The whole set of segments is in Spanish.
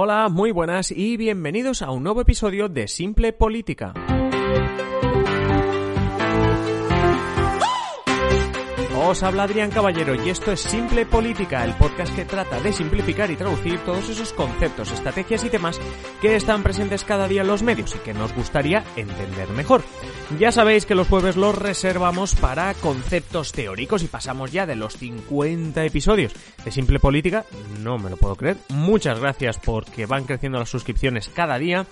Hola, muy buenas y bienvenidos a un nuevo episodio de Simple Política. Os habla Adrián Caballero y esto es Simple Política, el podcast que trata de simplificar y traducir todos esos conceptos, estrategias y temas que están presentes cada día en los medios y que nos gustaría entender mejor. Ya sabéis que los jueves los reservamos para conceptos teóricos y pasamos ya de los 50 episodios de Simple Política. No me lo puedo creer. Muchas gracias porque van creciendo las suscripciones cada día.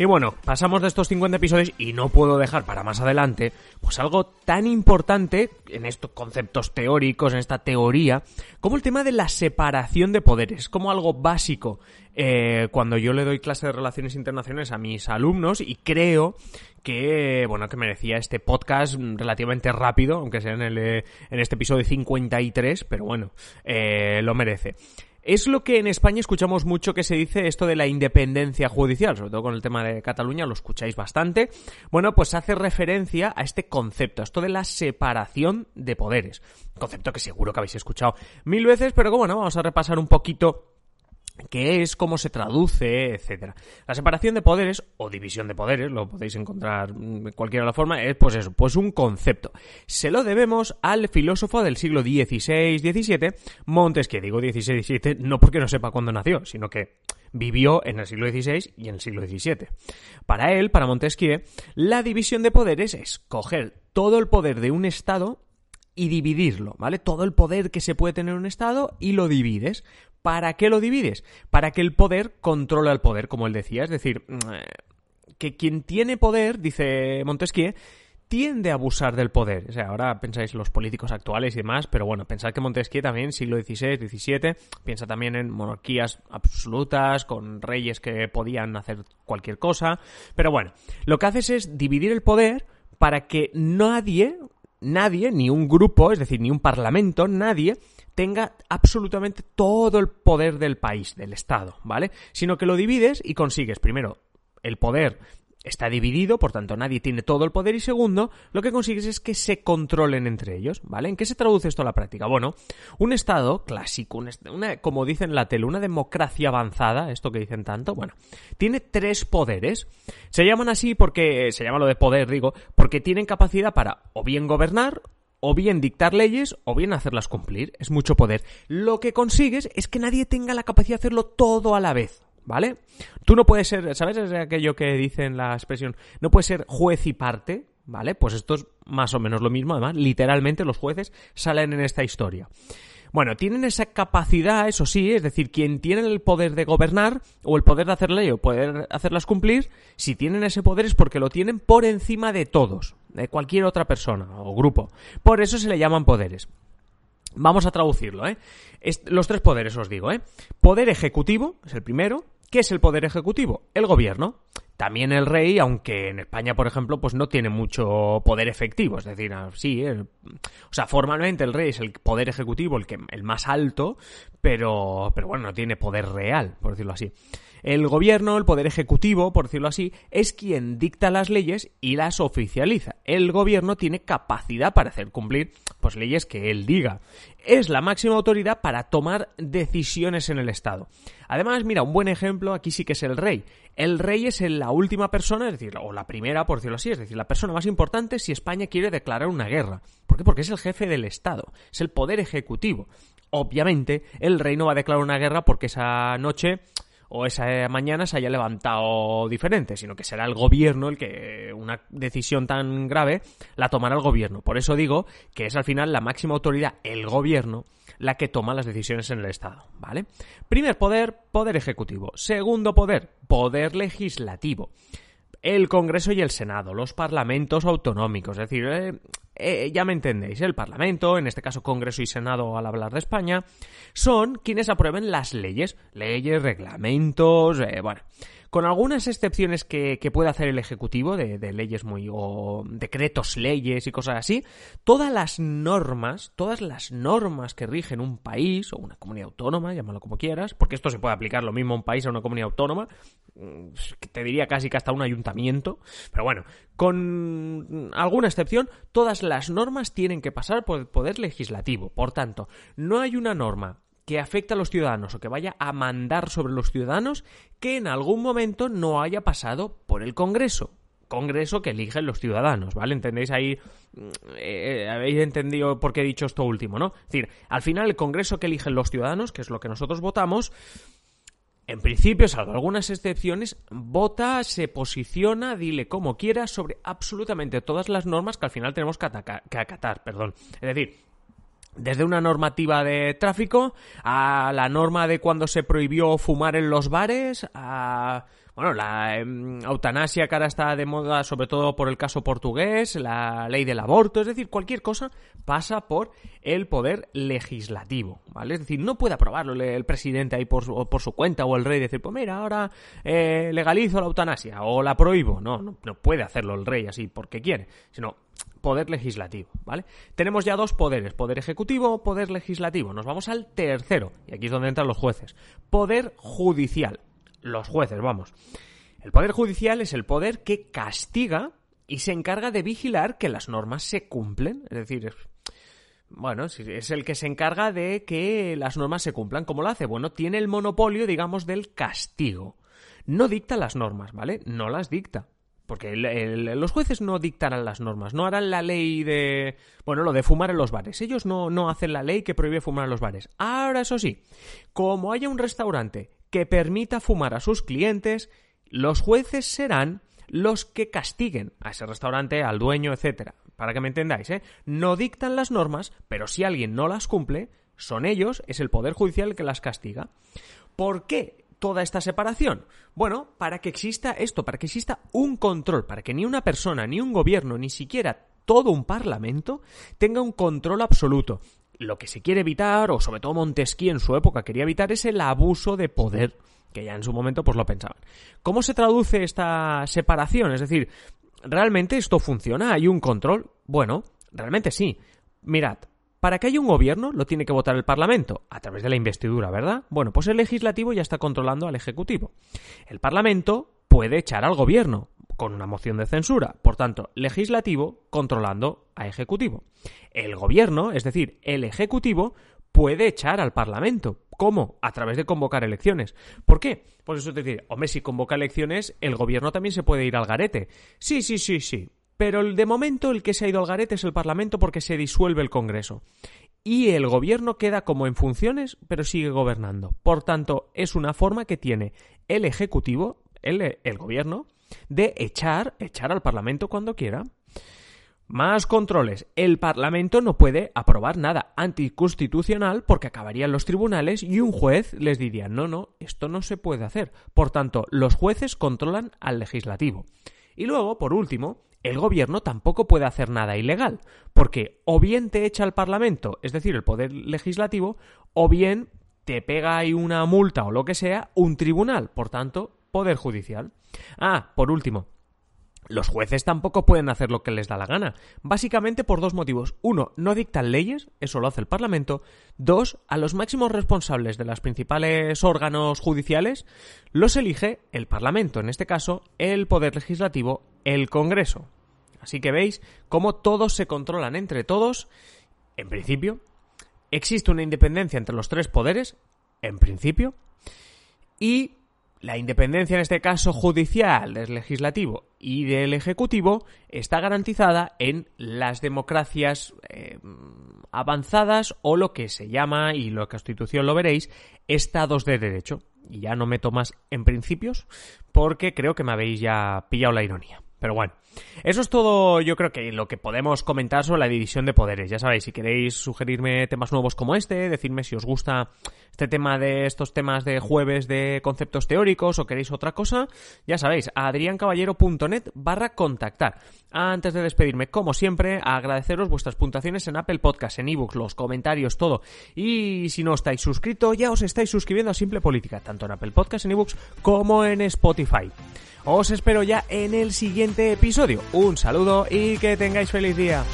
Y bueno, pasamos de estos 50 episodios y no puedo dejar para más adelante, pues algo tan importante en estos conceptos teóricos, en esta teoría, como el tema de la separación de poderes, como algo básico eh, cuando yo le doy clase de relaciones internacionales a mis alumnos y creo que, bueno, que merecía este podcast relativamente rápido, aunque sea en, el, eh, en este episodio 53, pero bueno, eh, lo merece. Es lo que en España escuchamos mucho que se dice esto de la independencia judicial, sobre todo con el tema de Cataluña, lo escucháis bastante. Bueno, pues hace referencia a este concepto, esto de la separación de poderes. Concepto que seguro que habéis escuchado mil veces, pero bueno, vamos a repasar un poquito qué es, cómo se traduce, etcétera. La separación de poderes o división de poderes, lo podéis encontrar de cualquiera de la forma, es pues eso, pues un concepto. Se lo debemos al filósofo del siglo XVI-XVII, Montesquieu. Digo XVI-XVII no porque no sepa cuándo nació, sino que vivió en el siglo XVI y en el siglo XVII. Para él, para Montesquieu, la división de poderes es coger todo el poder de un Estado y dividirlo, ¿vale? Todo el poder que se puede tener un Estado y lo divides. ¿Para qué lo divides? Para que el poder controle al poder, como él decía. Es decir, mm, que quien tiene poder, dice Montesquieu, tiende a abusar del poder. O sea, ahora pensáis en los políticos actuales y demás, pero bueno, pensad que Montesquieu también, siglo XVI, XVII, piensa también en monarquías absolutas, con reyes que podían hacer cualquier cosa. Pero bueno, lo que haces es dividir el poder para que nadie, nadie, ni un grupo, es decir, ni un parlamento, nadie, tenga absolutamente todo el poder del país, del Estado, ¿vale? Sino que lo divides y consigues, primero, el poder está dividido, por tanto nadie tiene todo el poder y segundo, lo que consigues es que se controlen entre ellos, ¿vale? ¿En qué se traduce esto a la práctica? Bueno, un Estado clásico, una, como dicen en la tele, una democracia avanzada, esto que dicen tanto, bueno, tiene tres poderes. Se llaman así porque, se llama lo de poder, digo, porque tienen capacidad para o bien gobernar o bien dictar leyes o bien hacerlas cumplir. Es mucho poder. Lo que consigues es que nadie tenga la capacidad de hacerlo todo a la vez. ¿Vale? Tú no puedes ser, ¿sabes? Es aquello que dicen la expresión, no puedes ser juez y parte, ¿vale? Pues esto es más o menos lo mismo, además, literalmente los jueces salen en esta historia. Bueno, tienen esa capacidad, eso sí, es decir, quien tiene el poder de gobernar o el poder de hacer ley o poder hacerlas cumplir, si tienen ese poder es porque lo tienen por encima de todos, de cualquier otra persona o grupo. Por eso se le llaman poderes. Vamos a traducirlo, ¿eh? los tres poderes os digo, ¿eh? Poder ejecutivo, es el primero. ¿Qué es el poder ejecutivo? El gobierno. También el rey, aunque en España, por ejemplo, pues no tiene mucho poder efectivo. Es decir, ah, sí, o sea, formalmente el rey es el poder ejecutivo, el, que, el más alto, pero, pero bueno, no tiene poder real, por decirlo así. El gobierno, el poder ejecutivo, por decirlo así, es quien dicta las leyes y las oficializa. El gobierno tiene capacidad para hacer cumplir pues leyes que él diga. Es la máxima autoridad para tomar decisiones en el Estado. Además, mira, un buen ejemplo aquí sí que es el rey. El rey es la última persona, es decir, o la primera, por decirlo así, es decir, la persona más importante si España quiere declarar una guerra. ¿Por qué? Porque es el jefe del Estado, es el poder ejecutivo. Obviamente, el rey no va a declarar una guerra porque esa noche o esa mañana se haya levantado diferente, sino que será el gobierno el que una decisión tan grave la tomará el gobierno. Por eso digo que es al final la máxima autoridad, el gobierno, la que toma las decisiones en el Estado, ¿vale? Primer poder, poder ejecutivo. Segundo poder, poder legislativo el Congreso y el Senado, los parlamentos autonómicos, es decir, eh, eh, ya me entendéis, el Parlamento, en este caso Congreso y Senado al hablar de España, son quienes aprueben las leyes, leyes, reglamentos, eh, bueno, con algunas excepciones que, puede hacer el Ejecutivo de, leyes muy o decretos, leyes y cosas así, todas las normas, todas las normas que rigen un país o una comunidad autónoma, llámalo como quieras, porque esto se puede aplicar lo mismo a un país o a una comunidad autónoma, mm, te diría casi que hasta un ayuntamiento, pero bueno, con alguna excepción, todas las normas tienen que pasar por el poder legislativo. Por tanto, no hay una norma que afecte a los ciudadanos o que vaya a mandar sobre los ciudadanos que en algún momento no haya pasado por el Congreso. Congreso que eligen los ciudadanos, ¿vale? ¿Entendéis ahí? Eh, habéis entendido por qué he dicho esto último, ¿no? Es decir, al final el Congreso que eligen los ciudadanos, que es lo que nosotros votamos, en principio, salvo algunas excepciones, vota, se posiciona, dile como quiera sobre absolutamente todas las normas que al final tenemos que acatar, perdón. Es decir, desde una normativa de tráfico a la norma de cuando se prohibió fumar en los bares, a bueno, la em, eutanasia que ahora está de moda, sobre todo por el caso portugués, la ley del aborto, es decir, cualquier cosa pasa por el poder legislativo, ¿vale? Es decir, no puede aprobarlo el presidente ahí por su, por su cuenta o el rey decir, pues mira, ahora eh, legalizo la eutanasia o la prohíbo. No, no, no puede hacerlo el rey así porque quiere, sino poder legislativo, ¿vale? Tenemos ya dos poderes, poder ejecutivo, poder legislativo. Nos vamos al tercero, y aquí es donde entran los jueces. Poder judicial los jueces, vamos. El Poder Judicial es el poder que castiga y se encarga de vigilar que las normas se cumplen. Es decir, bueno, es el que se encarga de que las normas se cumplan. ¿Cómo lo hace? Bueno, tiene el monopolio, digamos, del castigo. No dicta las normas, ¿vale? No las dicta. Porque los jueces no dictarán las normas, no harán la ley de... Bueno, lo de fumar en los bares. Ellos no, no hacen la ley que prohíbe fumar en los bares. Ahora, eso sí, como haya un restaurante que permita fumar a sus clientes, los jueces serán los que castiguen a ese restaurante, al dueño, etcétera. Para que me entendáis, ¿eh? No dictan las normas, pero si alguien no las cumple, son ellos, es el Poder Judicial el que las castiga. ¿Por qué toda esta separación? Bueno, para que exista esto, para que exista un control, para que ni una persona, ni un gobierno, ni siquiera todo un parlamento tenga un control absoluto lo que se quiere evitar, o sobre todo Montesquieu en su época quería evitar, es el abuso de poder, que ya en su momento pues lo pensaban. ¿Cómo se traduce esta separación? Es decir, ¿realmente esto funciona? ¿Hay un control? Bueno, realmente sí. Mirad, para que haya un gobierno lo tiene que votar el Parlamento, a través de la investidura, ¿verdad? Bueno, pues el legislativo ya está controlando al Ejecutivo. El Parlamento puede echar al gobierno, con una moción de censura. Por tanto, legislativo controlando a ejecutivo. El gobierno, es decir, el ejecutivo, puede echar al Parlamento. ¿Cómo? A través de convocar elecciones. ¿Por qué? Pues eso es decir, hombre, si convoca elecciones, el gobierno también se puede ir al garete. Sí, sí, sí, sí. Pero de momento el que se ha ido al garete es el Parlamento porque se disuelve el Congreso. Y el gobierno queda como en funciones, pero sigue gobernando. Por tanto, es una forma que tiene el Ejecutivo, el, el gobierno, de echar, echar al Parlamento cuando quiera. Más controles. El Parlamento no puede aprobar nada anticonstitucional porque acabarían los tribunales y un juez les diría no, no, esto no se puede hacer. Por tanto, los jueces controlan al legislativo. Y luego, por último, el gobierno tampoco puede hacer nada ilegal, porque o bien te echa al Parlamento, es decir, el poder legislativo, o bien te pega ahí una multa o lo que sea, un tribunal. Por tanto, Poder Judicial. Ah, por último, los jueces tampoco pueden hacer lo que les da la gana, básicamente por dos motivos. Uno, no dictan leyes, eso lo hace el Parlamento. Dos, a los máximos responsables de los principales órganos judiciales los elige el Parlamento, en este caso el Poder Legislativo, el Congreso. Así que veis cómo todos se controlan entre todos, en principio. Existe una independencia entre los tres poderes, en principio. Y la independencia, en este caso judicial, del legislativo y del ejecutivo, está garantizada en las democracias eh, avanzadas o lo que se llama, y la Constitución lo veréis, estados de derecho. Y ya no meto más en principios porque creo que me habéis ya pillado la ironía. Pero bueno, eso es todo, yo creo que lo que podemos comentar sobre la división de poderes. Ya sabéis, si queréis sugerirme temas nuevos como este, decirme si os gusta este tema de estos temas de jueves de conceptos teóricos o queréis otra cosa, ya sabéis, adriancaballero.net barra contactar. Antes de despedirme, como siempre, agradeceros vuestras puntuaciones en Apple Podcast, en ebooks, los comentarios, todo. Y si no estáis suscritos, ya os estáis suscribiendo a Simple Política, tanto en Apple Podcast, en ebooks, como en Spotify. Os espero ya en el siguiente episodio. Un saludo y que tengáis feliz día.